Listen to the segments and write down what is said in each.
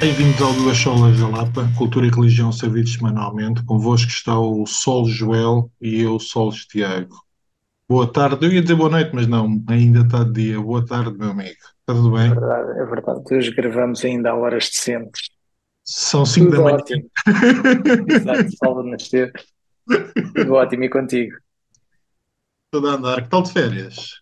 Bem-vindos ao Duas Solas da Lapa, Cultura e Religião servidos semanalmente. Convosco está o Sol Joel e eu, Sol Tiago. Boa tarde, eu ia dizer boa noite, mas não, ainda está de dia. Boa tarde, meu amigo. Está tudo É bem? verdade, é verdade. Hoje gravamos ainda a horas decentes. São 5 da manhã. ótimo. Exato, sol a nascer. Tudo ótimo e contigo. Tudo a andar. Que tal de férias?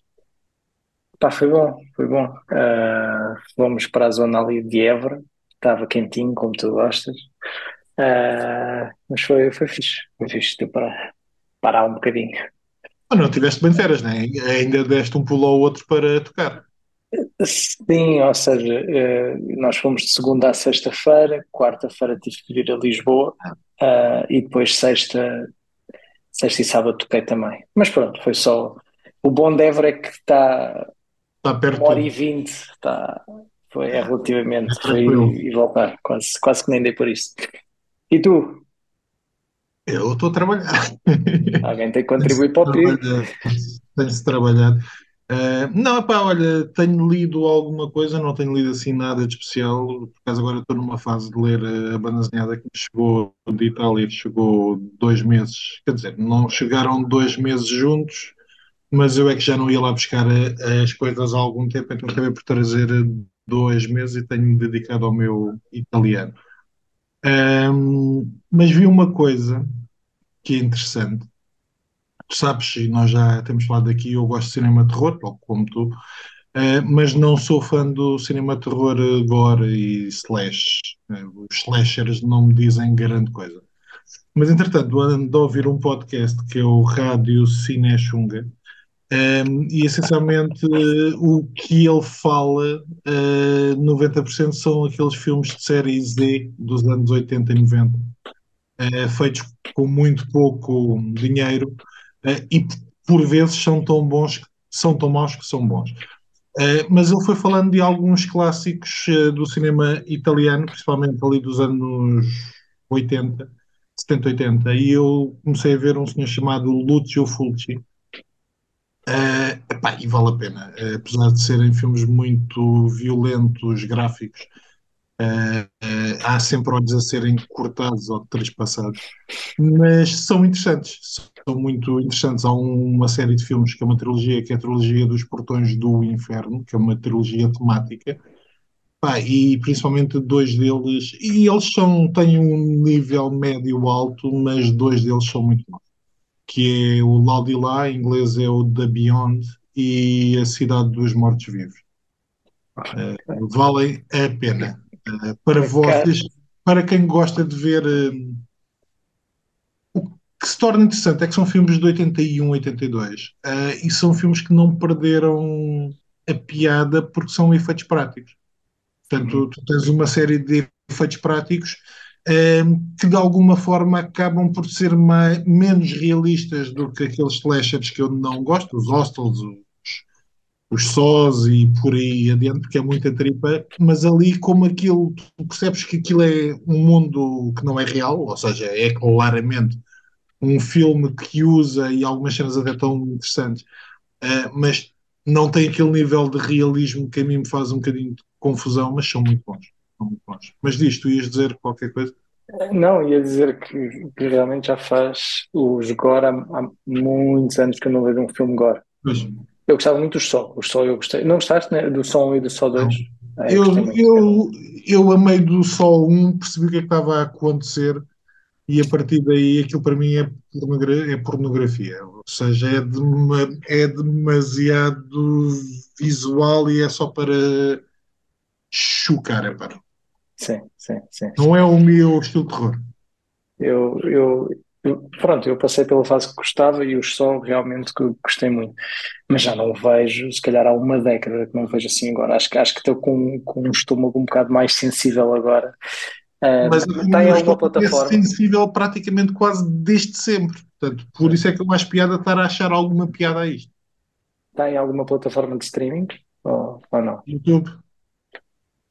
Pá, foi bom, foi bom. Ah, fomos para a zona ali de Évora. Estava quentinho, como tu gostas. Ah, mas foi, foi fixe. Foi fixe. Deu para parar um bocadinho. Ah, não tiveste bem de férias, não é? Ainda deste um pulo ao outro para tocar. Sim, ou seja, eh, nós fomos de segunda a sexta-feira, quarta-feira tive que vir a Lisboa, ah, e depois sexta, sexta e sábado toquei também. Mas pronto, foi só. O bom de Évora é que está Está perto uma hora de e vinte, está, foi, é relativamente, É foi e voltar, quase, quase que nem dei por isso. E tu? Eu estou a trabalhar. Alguém tem que contribuir para o PIB? Tem-se trabalhado. Ah, não, pá, olha, tenho lido alguma coisa, não tenho lido assim nada de especial. Por acaso agora estou numa fase de ler ah, a banda desenhada que me chegou de Itália, chegou dois meses. Quer dizer, não chegaram dois meses juntos, mas eu é que já não ia lá buscar ah, as coisas há algum tempo, então acabei por trazer dois meses e tenho-me dedicado ao meu italiano. Ahm, mas vi uma coisa que é interessante. Tu sabes, e nós já temos falado aqui, eu gosto de cinema de terror, tal como tu, eh, mas não sou fã do cinema de terror gore e slash. Eh, os slashers não me dizem grande coisa. Mas, entretanto, ando a ouvir um podcast que é o Rádio Cine Xunga, um, e essencialmente eh, o que ele fala, eh, 90% são aqueles filmes de série Z dos anos 80 e 90, eh, feitos com muito pouco dinheiro, eh, e por vezes são tão bons, são tão maus que são bons. Mas ele foi falando de alguns clássicos do cinema italiano, principalmente ali dos anos 80, 70, 80, e eu comecei a ver um senhor chamado Lucio Fulci. Eh, epá, e vale a pena, Eh, apesar de serem filmes muito violentos, gráficos, eh, há sempre olhos a serem cortados ou trespassados, mas são interessantes, são muito interessantes. Há um- uma série de filmes que é uma trilogia, que é a trilogia dos Portões do Inferno, que é uma trilogia temática, e principalmente dois deles, e eles são, têm um nível médio-alto, mas dois deles são muito bons, que é o Laudilá, em inglês é o The Beyond, e a Cidade dos Mortos-Vivos. Valem a pena. Eh, para vocês, para quem gosta de ver, eh, o que se torna interessante é que são filmes de 81, 82, eh, e são filmes que não perderam a piada porque são efeitos práticos. Portanto, uhum. tu tens uma série de efeitos práticos eh, que de alguma forma acabam por ser mai- menos realistas do que aqueles slashers que eu não gosto, os hostels, os, os sós e por aí adiante, porque é muita tripa, mas ali como aquilo, tu percebes que aquilo é um mundo que não é real, ou seja, é claramente um filme que usa e algumas cenas até tão interessantes, eh, mas não tem aquele nível de realismo que a mim me faz um bocadinho de confusão, mas são muito bons. São muito bons. Mas diz, tu ias dizer qualquer coisa? Não, ia dizer que, que realmente já faz os gore há, há muitos anos que eu não vejo um filme gore. Pois, Eu gostava muito do Sol, o Sol eu gostei. Não gostaste, né, do Sol 1 e do Sol 2? não. Ah, eu gostei Eu, eu, eu a meio do Sol 1 percebi o que é que estava a acontecer e a partir daí aquilo para mim é, pornogra- é pornografia. Ou seja, é, dema- é demasiado visual e é só para chocar, é para. Sim, sim, sim. Não é o meu estilo de terror. Eu, eu, eu- pronto, eu passei pela fase que gostava e o Sol realmente que gostei muito. Mas já não vejo, se calhar há uma década que não vejo assim agora. Acho que acho que estou com, com um estômago um bocado mais sensível agora. Ah, Mas o tem alguma estômago é plataforma? sensível praticamente quase desde sempre. Portanto, por isso é que eu acho piada estar a achar alguma piada a isto. Tem alguma plataforma de streaming? Ou, ou não? YouTube.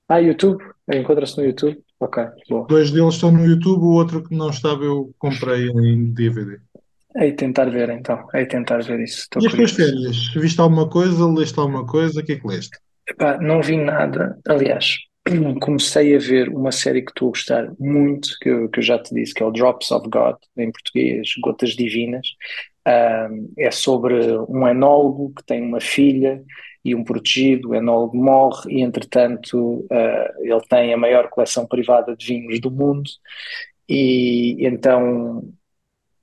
Ah, YouTube? Encontra-se no YouTube? Ok, boa. Dois deles estão no YouTube, o outro que não estava eu comprei em DVD. De tentar ver então, de tentar ver isso, estou E as tuas férias? Viste alguma coisa? Leste alguma coisa? O que é que leste? Epá, não vi nada, aliás, comecei a ver uma série que estou a gostar muito, que eu, que eu já te disse, que é o Drops of God, em português, Gotas Divinas. Um, é sobre um enólogo que tem uma filha e um protegido, o enólogo morre e, entretanto, uh, ele tem a maior coleção privada de vinhos do mundo e então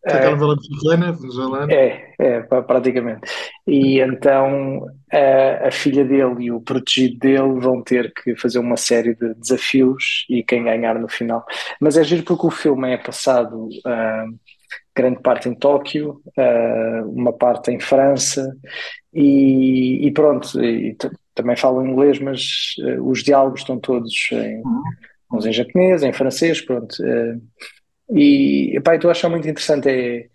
Aquela mexicana, venezuelana. É, é, praticamente. E então a, a, filha dele e o protegido dele vão ter que fazer uma série de desafios e quem ganhar no final. Mas é giro porque o filme é passado uh, grande parte em Tóquio, uh, uma parte em França e, e pronto, e também falo inglês, mas uh, os diálogos estão todos em, uhum. uns em japonês, em francês, pronto. E epá, estou a achar muito interessante é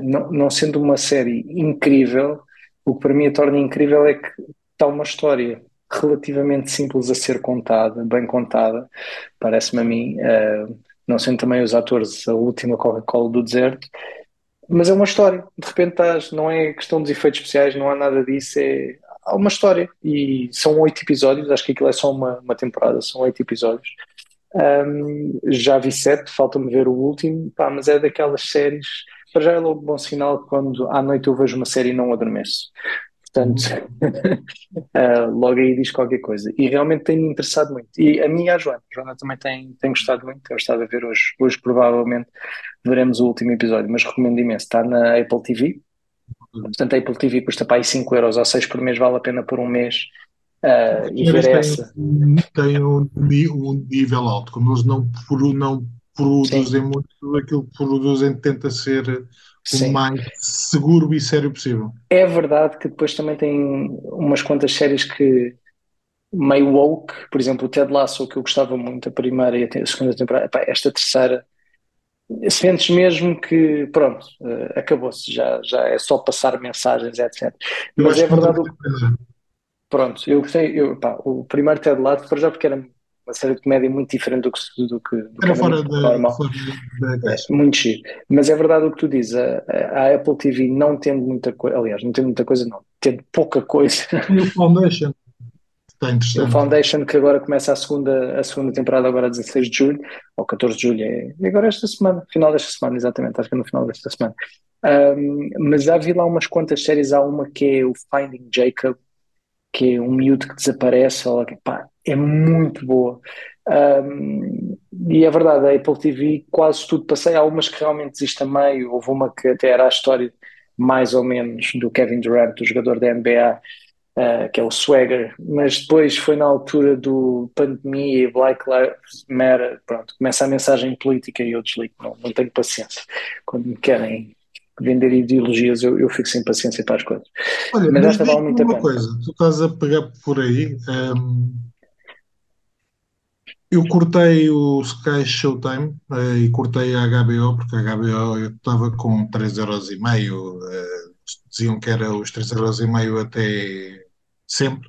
não, não sendo uma série incrível, o que para mim a torna incrível é que está uma história relativamente simples a ser contada, bem contada, parece-me a mim, uh, não sendo também os atores a última Coca-Cola do deserto, mas é uma história, de repente estás, não é questão dos efeitos especiais, não há nada disso, é há uma história e são oito episódios, acho que aquilo é só uma, uma temporada, são oito episódios um, já vi sete, falta-me ver o último, pá, mas é daquelas séries. Para já é logo bom sinal quando à noite eu vejo uma série e não adormeço. Portanto, uh, logo aí diz qualquer coisa. E realmente tem-me interessado muito. E a minha e a Joana. A Joana também tem, tem gostado muito. Tem gostado de ver hoje. Hoje, provavelmente, veremos o último episódio, mas recomendo imenso. Está na Apple TV. Portanto, a Apple TV custa para aí 5 euros ou 6 por mês, vale a pena por um mês Uh, e ver essa. Tem um, um, nível alto, como eles não, não produzem Sim. muito, aquilo que produzem tenta ser Sim. o mais seguro e sério possível. É verdade que depois também tem umas quantas séries que meio woke, por exemplo, o Ted Lasso, que eu gostava muito, a primeira e a segunda temporada, Epá, esta terceira, sentes mesmo que, pronto, uh, acabou-se, já, já é só passar mensagens, etc. Mas é verdade. O... Pronto, eu gostei, eu, pá, o primeiro Ted Lasso, para já porque era uma série de comédia muito diferente do que, do que, do era que fora da, normal. Fora da é, muito chique. Mas é verdade o que tu dizes, a, a, Apple TV não tendo muita coisa, aliás, não tem muita coisa, não, tendo pouca coisa. E o Foundation. Está interessante. O Foundation que agora começa a segunda, a segunda temporada, agora 16 de julho, ou 14 de julho, é, é agora esta semana, final desta semana, exatamente, acho que é no final desta semana. Um, mas já vi lá umas quantas séries, há uma que é o Finding Jacob, que é um miúdo que desaparece, ou, pá, é muito boa. Um, e é verdade, a Apple TV quase tudo passei, há umas que realmente existe a meio, houve uma que até era a história mais ou menos do Kevin Durant, o jogador da NBA, uh, ah, que é o Swagger, mas depois foi na altura do pandemia e Black Lives Matter, pronto, começa a mensagem política e eu desligo, não, não tenho paciência. Quando me querem vender ideologias, eu, eu fico sem paciência para as coisas. Olha, mas, mas esta vale muito a pena. coisa, tu estás a pegar por aí. Um, eu cortei o Sky Showtime uh, e cortei a HBO, porque a HBO eu estava com 3,5€, uh, diziam que era os 3,5€ até sempre,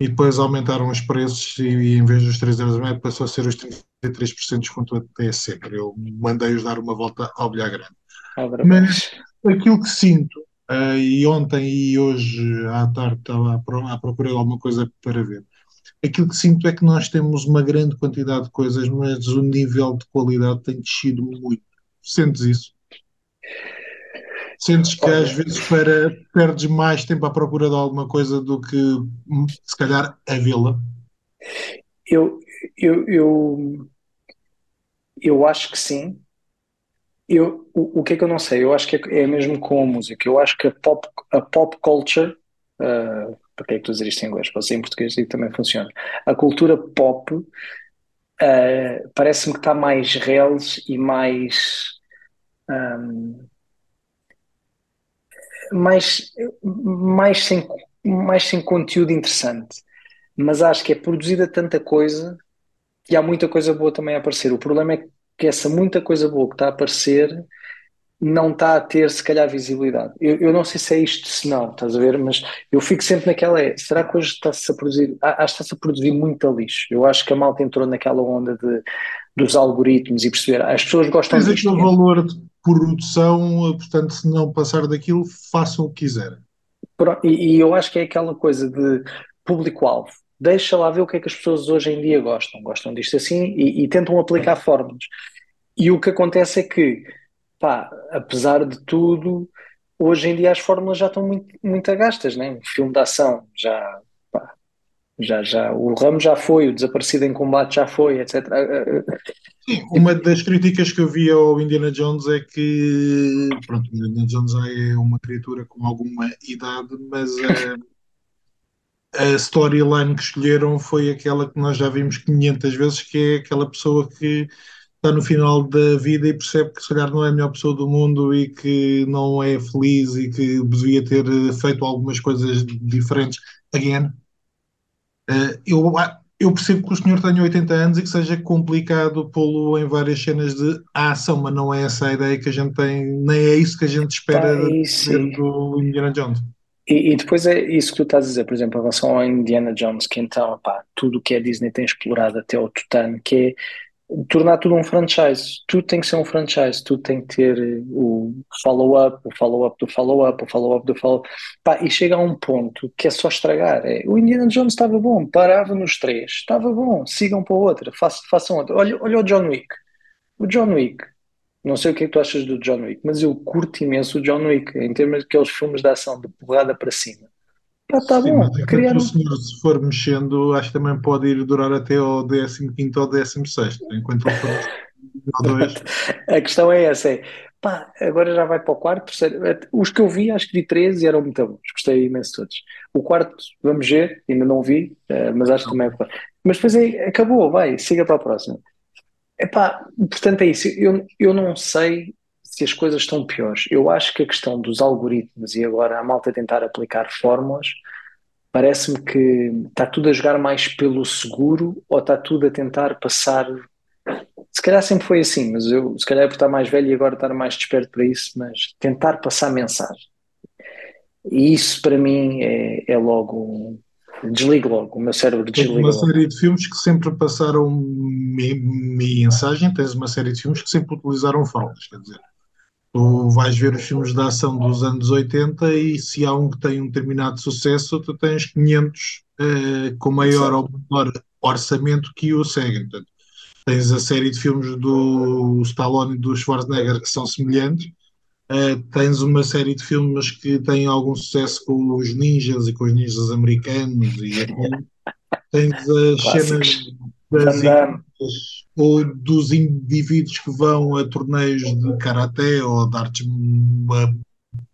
e depois aumentaram os preços e, e em vez dos 3,5€ passou a ser os 33% de desconto até sempre. Eu mandei-os dar uma volta ao bilhar grande. Mas aquilo que sinto, uh, e ontem e hoje à tarde estava à procura de alguma coisa para ver, aquilo que sinto é que nós temos uma grande quantidade de coisas, mas o nível de qualidade tem descido muito. Sentes isso? Sentes que às vezes para, perdes mais tempo à procura de alguma coisa do que se calhar a vê-la? Eu, eu, eu, eu acho que sim, eu, o, o que é que eu não sei? Eu acho que é, é mesmo com a música. Eu acho que a pop, a pop culture, uh, para que é que tu dizer isto em inglês? Pode ser em português e também funciona. A cultura pop uh, parece-me que está mais reles e mais. Um, mais, mais, sem, mais sem conteúdo interessante. Mas acho que é produzida tanta coisa e há muita coisa boa também a aparecer. O problema é que que essa muita coisa boa que está a aparecer não está a ter, se calhar, visibilidade. Eu, eu não sei se é isto, se não, estás a ver, mas eu fico sempre naquela, é, será que hoje está-se a produzir, acho que está-se a produzir muito lixo. Eu acho que a malta entrou naquela onda de, dos algoritmos e perceber, as pessoas gostam Mas aquele valor de produção, portanto, se não passar daquilo, façam o que quiserem. E, e eu acho que é aquela coisa de público-alvo deixa lá ver o que é que as pessoas hoje em dia gostam. Gostam disto assim e, e tentam aplicar fórmulas. E o que acontece é que, pá, apesar de tudo, hoje em dia as fórmulas já estão muito, muito agastas, né? Um filme de ação já, pá, já, já, o ramo já foi, o desaparecido em combate já foi, etc. Sim, uma das críticas que eu vi ao Indiana Jones é que, pronto, Indiana Jones já é uma criatura com alguma idade, mas a, a storyline que escolheram foi aquela que nós já vimos 500 vezes, que é aquela pessoa que está no final da vida e percebe que se calhar não é a melhor pessoa do mundo e que não é feliz e que devia ter feito algumas coisas diferentes. Again, uh, eu, eu percebo que o senhor tenha 80 anos e que seja complicado pô-lo em várias cenas de ação, mas não é essa a ideia que a gente tem, nem é isso que a gente espera ver do Indiana Jones. E, e, depois é isso que tu estás a dizer, por exemplo, em relação ao Indiana Jones, que então, pá, tudo o que a Disney tem explorado até o tutano, que é tornar tudo um franchise. Tudo tem que ser um franchise, tudo tem que ter eh, o follow-up, o follow-up do follow-up, o follow-up do follow-up. E chega a um ponto que é só estragar. É, o Indiana Jones estava bom, parava nos três, estava bom, sigam para outra, façam, façam outra. Olha, olha o John Wick. O John Wick. Não sei o que é que tu achas do John Wick, mas eu curto imenso o John Wick, em termos daqueles filmes de ação, de porrada para cima. Ah, tá Sim, bom, mas enquanto criaram. o senhor se for mexendo, acho que também pode ir durar até ao 15º ou 16º, enquanto ele for um. A questão é essa, é, pá, agora já vai para o quarto, terceiro, os que eu vi, acho que vi 13 e eram muito bons, gostei imenso de todos. O quarto, vamos ver, ainda não vi, eh, mas acho que também é. Mas depois é, acabou, vai, siga para a próxima. Epá, portanto é isso, eu, eu não sei se as coisas estão piores. Eu acho que a questão dos algoritmos e agora a malta tentar aplicar fórmulas, parece-me que está tudo a jogar mais pelo seguro ou está tudo a tentar passar. Se calhar sempre foi assim, mas eu se calhar é por estar mais velho e agora estar mais desperto para isso, mas tentar passar mensagem. E isso para mim é, é logo. Desligo logo, o meu cérebro Tens desliga uma logo. série de filmes que sempre passaram me- mensagem, tens uma série de filmes que sempre utilizaram fórmulas, quer dizer, tu vais ver os filmes de ação dos anos 80 e se há um que tem um determinado sucesso, tu tens 500 eh, com maior ou menor orçamento que o seguem. Portanto, tens a série de filmes do Stallone e do Schwarzenegger que são semelhantes, eh, tens uma série de filmes que têm algum sucesso com os ninjas e com os ninjas americanos e assim. Tens as cenas das equipas ou dos indivíduos que vão a torneios de karaté ou de artes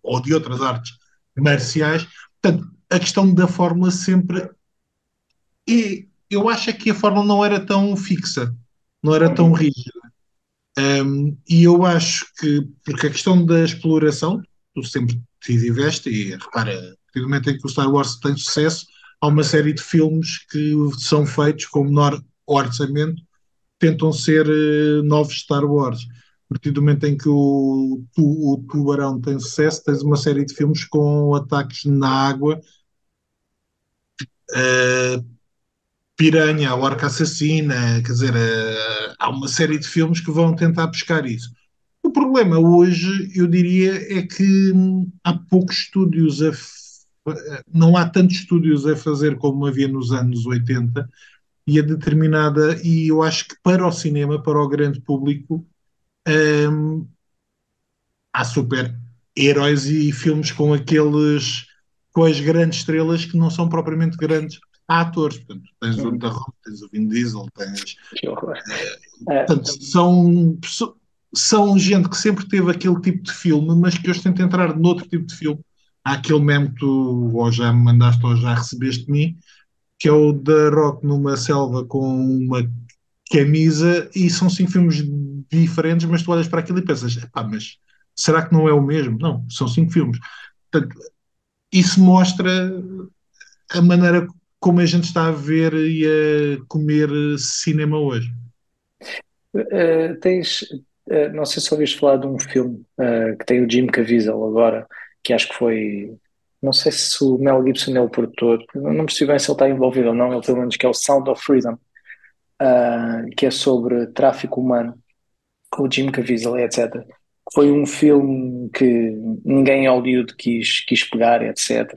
ou de outras artes marciais. Portanto, a questão da fórmula sempre e eu acho é que a fórmula não era tão fixa, não era tão rígida. Um, e eu acho que, porque a questão da exploração, tu sempre te tiveste, e repara, a momento em que o Star Wars tem sucesso, há uma série de filmes que são feitos com menor orçamento, tentam ser eh, novos Star Wars. A partir do momento em que o, tu- o Tubarão tem sucesso, tens uma série de filmes com ataques na água, eh, Piranha, a Orca Assassina, quer dizer, eh, há uma série de filmes que vão tentar pescar isso. O problema hoje, eu diria, é que hum, há poucos estúdios a não há tantos estúdios a fazer como havia nos anos 80 e a determinada, e eu acho que para o cinema, para o grande público, hum, há super-heróis e filmes com aqueles, com as grandes estrelas que não são propriamente grandes atores. Portanto, tens o. The Rock, tens o Vin Diesel, tens. Que horror. É, Portanto, são, são gente que sempre teve aquele tipo de filme, mas que hoje tenta entrar noutro tipo de filme. Há aquele meme que tu ou já me mandaste ou já recebeste de mim, que é o The Rock numa selva com uma camisa, e são cinco filmes diferentes, mas tu olhas para aquilo e pensas, "Epá, mas será que não é o mesmo? Não, são cinco filmes. Portanto, isso mostra a maneira como a gente está a ver e a comer cinema hoje. Uh, tens, uh, não sei se ouviste falar de um filme uh, que tem o Jim Caviezel agora, que acho que foi, não sei se o Mel Gibson é o produtor, não percebi bem se ele está envolvido ou não, ele pelo menos que é o Sound of Freedom, que é sobre tráfico humano, com o Jim Caviezel, etc. Foi um filme que ninguém em Hollywood quis, quis pegar, etc.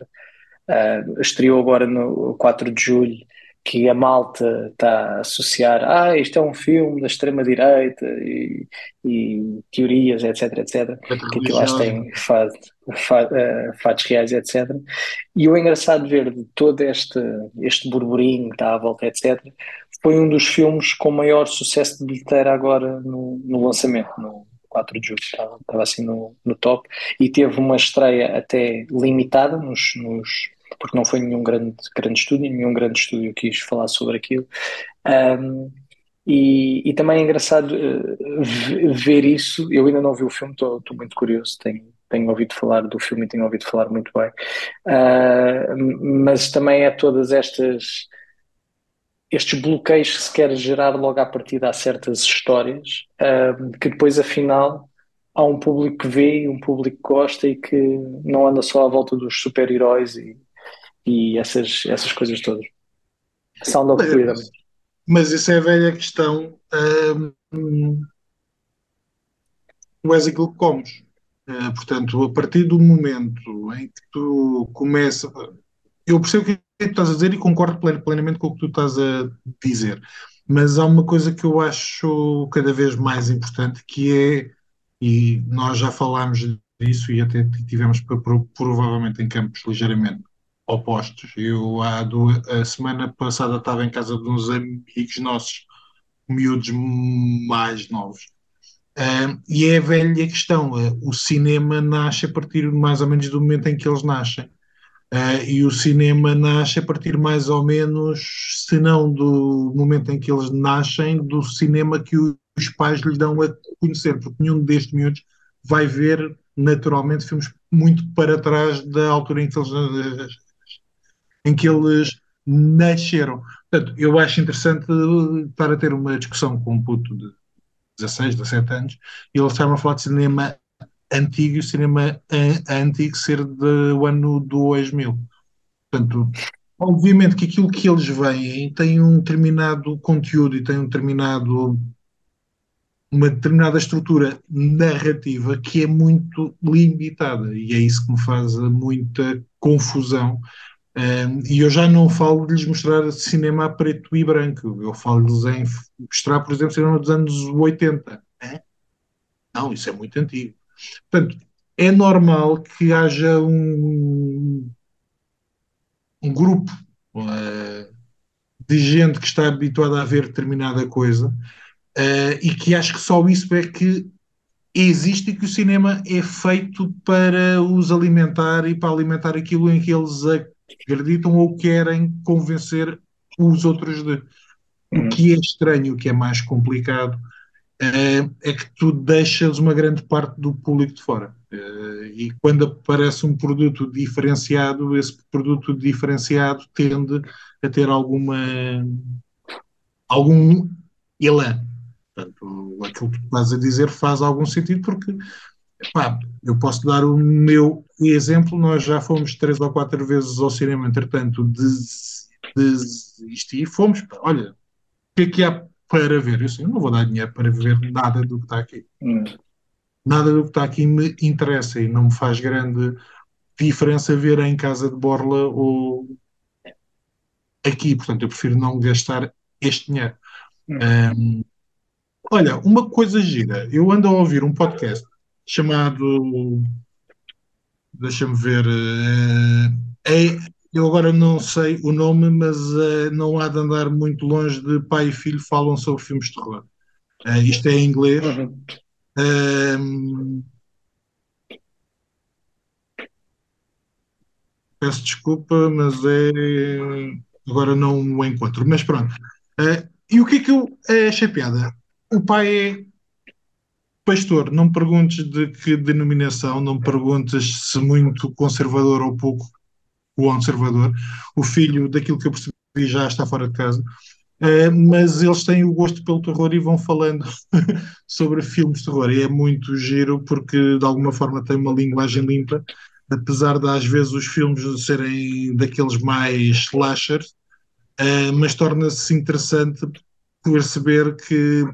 Uh, estreou agora no 4 de julho que a malta está a associar, ah, isto é um filme da extrema-direita e, e, teorias, etc, etc, que aquilo acho tem fatos, eh, fatos reais, etc. E o engraçado ver de todo este, este burburinho que está à volta, etc., foi um dos filmes com maior sucesso de bilheteira agora no, no lançamento, no 4 de julho, estava, estava assim no, no top, e teve uma estreia até limitada nos, nos porque não foi nenhum grande, grande estúdio, nenhum grande estúdio quis falar sobre aquilo. Um, e, e, também é engraçado uh, ver isso. Eu ainda não vi o filme, estou muito curioso. Tenho, tenho ouvido falar do filme e tenho ouvido falar muito bem. Uh, mas também é todas estas estes bloqueios que se quer gerar logo à partida a certas histórias, uh, que depois afinal há um público que vê um público que gosta e que não anda só à volta dos super-heróis e, e essas, essas coisas todas. Sound of Freedom. Mas isso é a velha questão. Um, tu és aquilo que comes. Uh, portanto, a partir do momento em que tu começa. Eu percebo o que tu estás a dizer e concordo plenamente com o que tu estás a dizer. Mas há uma coisa que eu acho cada vez mais importante que é, e nós já falámos disso e até tivemos provavelmente em campos ligeiramente opostos. Eu, há duas, a semana passada, estava em casa de uns amigos nossos, miúdos mais novos. Uh, e é a velha questão: uh, o cinema nasce a partir mais ou menos do momento em que eles nascem. Uh, e o cinema nasce a partir mais ou menos, se não do momento em que eles nascem, do cinema que os pais lhe dão a conhecer, porque nenhum destes miúdos vai ver naturalmente filmes muito para trás da altura em que eles em que eles nasceram. Portanto, eu acho interessante estar a ter uma discussão com um puto de 16, 17 anos e ele está a falar de cinema antigo e o cinema antigo ser do ano 2000. Portanto, obviamente que aquilo que eles veem tem um determinado conteúdo e tem um determinado uma determinada estrutura narrativa que é muito limitada e é isso que me faz muita confusão e eu já não falo de lhes mostrar cinema preto e branco, eu falo-lhes em mostrar, por exemplo, cinema dos anos 80. É? Não, isso é muito antigo. Portanto, é normal que haja um, um grupo uh, de gente que está habituada a ver determinada coisa uh, e que acho que só isso é que existe e que o cinema é feito para os alimentar e para alimentar aquilo em que eles acreditam ou querem convencer os outros de. O uhum. que é estranho, o que é mais complicado, uh, é que tu deixas uma grande parte do público de fora. Uh, e quando aparece um produto diferenciado, esse produto diferenciado tende a ter alguma algum elan. Portanto, aquilo que tu estás a dizer faz algum sentido porque Eu posso dar o meu exemplo, nós já fomos três ou quatro vezes ao cinema, entretanto desisti e fomos, olha, o que é que há para ver? Eu, assim, não vou dar dinheiro para ver nada do que está aqui. Hum. Nada do que está aqui me interessa e não me faz grande diferença ver em casa de Borla ou aqui, portanto eu prefiro não gastar este dinheiro. Hum. Um, olha, uma coisa gira, eu ando a ouvir um podcast chamado. Deixa-me ver. É, é, eu agora não sei o nome, mas é, não há de andar muito longe de pai e filho falam sobre filmes de terror. É, isto é em inglês. Uhum. peço desculpa, mas é. Agora não o encontro. Mas pronto. e o que é que eu achei piada? O pai é Pastor, não perguntes de que denominação, não perguntes se muito conservador ou pouco conservador. O filho, daquilo que eu percebi, já está fora de casa. Uh, mas eles têm o gosto pelo terror e vão falando sobre filmes de terror. E é muito giro porque, de alguma forma, tem uma linguagem limpa, apesar de às vezes os filmes serem daqueles mais slashers, uh, mas torna-se interessante perceber que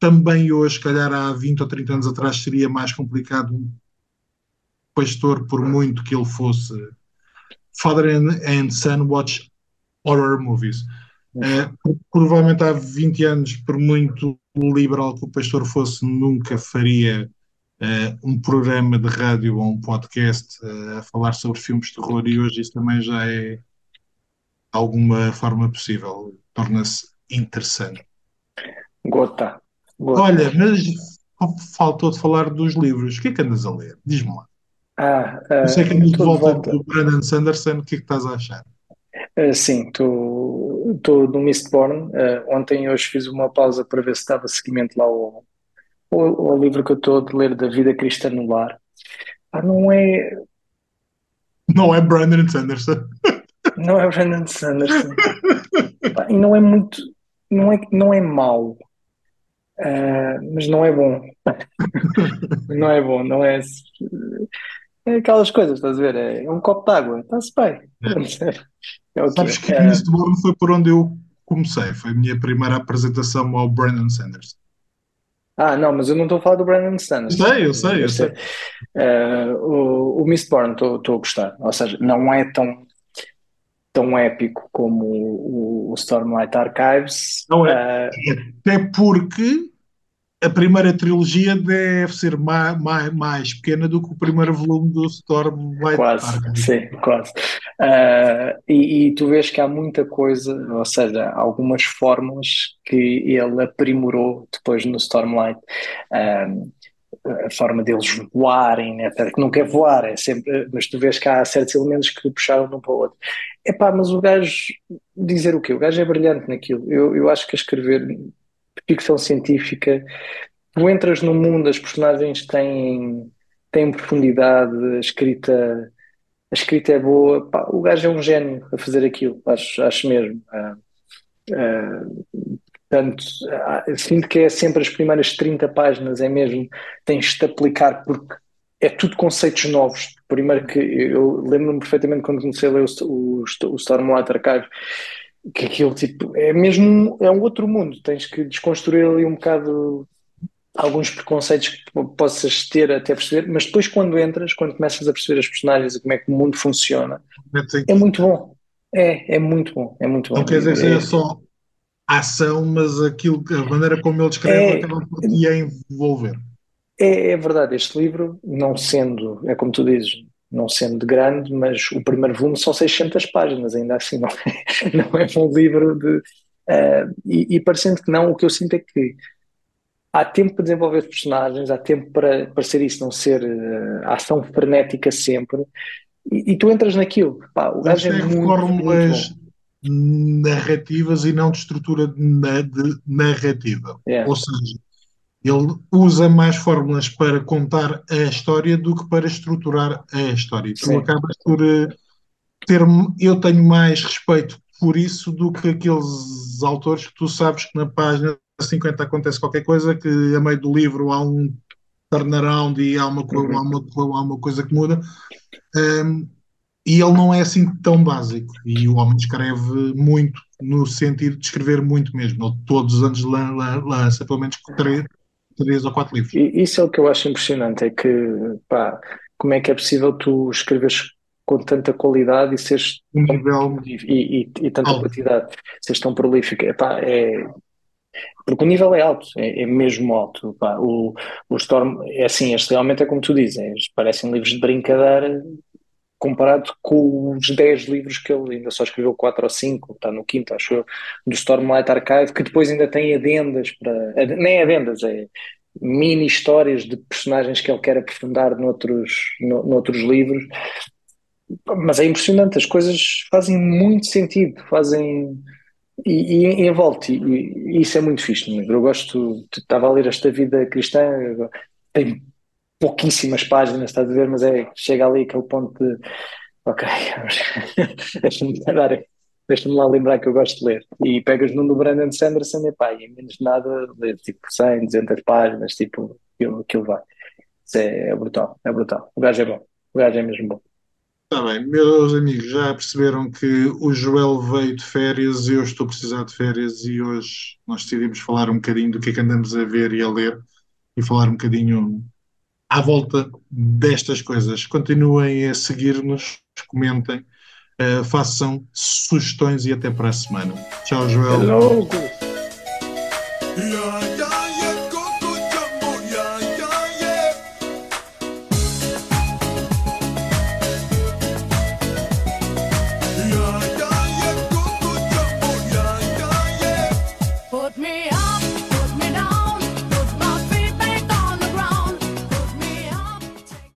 também hoje, se calhar há 20 ou 30 anos atrás, seria mais complicado um pastor, por muito que ele fosse Father and, and Son watch horror movies. Uh, provavelmente há 20 anos, por muito liberal que o pastor fosse, nunca faria uh, um programa de rádio ou um podcast uh, a falar sobre filmes de terror e hoje isso também já é de alguma forma possível. Torna-se interessante. Gota. Gota. Olha, mas faltou de falar dos livros. O que é que andas a ler? Diz-me lá. Ah, Eu sei que andas de volta, volta do Brandon Sanderson. O que é que estás a achar? Uh, sim, estou no Mistborn. Uh, ontem e hoje fiz uma pausa para ver se estava seguimento lá ao, ao, ao livro que eu estou a ler da vida cristã no lar. Ah, não é. Não é Brandon Sanderson. Não é Brandon Sanderson. e não é muito. Não é, não é mau. Uh, mas não é bom. não é bom, não é. É aquelas coisas, estás a ver? É um copo d'água, está-se bem. É. é Sabes que é. Eastbourne foi por onde eu comecei, foi a minha primeira apresentação ao Brandon Sanders. Ah, não, mas eu não estou a falar do Brandon Sanders. Sei, eu sei, eu sei. Uh, o, o Mistborn estou a gostar, ou seja, não é tão tão épico como o, o Stormlight Archives. Não é. Uh, Até porque a primeira trilogia deve ser mais, mais, mais pequena do que o primeiro volume do Stormlight. Quase, sim, quase. Uh, e, e, tu vês que há muita coisa, ou seja, algumas fórmulas que ele aprimorou depois no Stormlight. Uh, a forma deles voarem, né? que não quer voar, é sempre, mas tu vês que há certos elementos que puxaram de um para o outro. Epá, mas o gajo, dizer o quê? O gajo é brilhante naquilo. Eu, eu acho que a escrever ficção científica, tu entras no mundo, as personagens têm, têm profundidade, a escrita, a escrita é boa, pá, o gajo é um gênio a fazer aquilo, acho, acho mesmo. Uh, uh, portanto, uh, sinto que é sempre as primeiras 30 páginas, é mesmo, tens de aplicar porque é tudo conceitos novos. Primeiro que eu lembro-me perfeitamente quando comecei a ler o, o, o Stormlight Archive, que aquilo tipo é mesmo é um outro mundo. Tens que desconstruir ali um bocado alguns preconceitos que possas ter até perceber, mas depois quando entras, quando começas a perceber as personagens e como é que o mundo funciona, é muito bom. É, é muito bom, é muito bom. Não quer dizer que seja é, só ação, mas aquilo, a maneira como ele escreve é, acaba por te envolver. É, é verdade, este livro, não sendo, é como tu dizes, não sendo de grande, mas o primeiro volume são 600 páginas, ainda assim não é, não é um livro de. Uh, e, e, parecendo que não, o que eu sinto é que há tempo para desenvolver os personagens, há tempo para, para ser isso, não ser uh, ação frenética sempre, e, e, tu entras naquilo. Pá, o gajo é muito, fórmulas muito narrativas e não de estrutura de, de narrativa. Yeah. Ou seja, ele usa mais fórmulas para contar a história do que para estruturar a história. Tu acabas por uh, ter. Eu tenho mais respeito por isso do que aqueles autores que tu sabes que na página 50 acontece qualquer coisa, que a meio do livro há um turnaround e há uma, uhum. há uma, há uma coisa que muda. Um, e ele não é assim tão básico. E o homem escreve muito, no sentido de escrever muito mesmo. Ele todos os anos lança pelo menos três, três ou quatro livros. E isso é o que eu acho impressionante, é que pá, como é que é possível tu escreveres com tanta qualidade e seres um nível e, e, e, tanta alto. quantidade, seres tão prolífico. Epá, é, porque o nível é alto, é, é mesmo alto. Pá. O, o Storm, é assim, este realmente é como tu dizes, parecem livros de brincadeira comparado com os 10 livros que ele ainda só escreveu 4 ou 5, está no quinto, acho eu, do Stormlight Archive, que depois ainda tem adendas para. Nem adendas, é mini histórias de personagens que ele quer aprofundar noutros, no, noutros livros. Mas é impressionante, as coisas fazem muito sentido, fazem. E, e envolve e, e isso é muito fixe. Eu gosto, estava a ler esta vida cristã, tem pouquíssimas páginas, estás a ver, mas é, chega ali aquele ponto de ok, deixa-me dar, deixa-me lá lembrar que eu gosto de ler. E pegas num do Brandon Sanderson e pá, e menos de nada, ler tipo 100, 200 páginas, tipo, aquilo, aquilo vai. Isso é, é brutal, é brutal. O gajo é bom, o gajo é mesmo bom. Está bem, meus amigos, já perceberam que o Joel veio de férias, eu estou a precisar de férias e hoje nós decidimos falar um bocadinho do que é que andamos a ver e a ler e falar um bocadinho à volta destas coisas. Continuem a seguir-nos, comentem. Uh, façam sugestões e até para a semana. Tchau, Joel. Hello.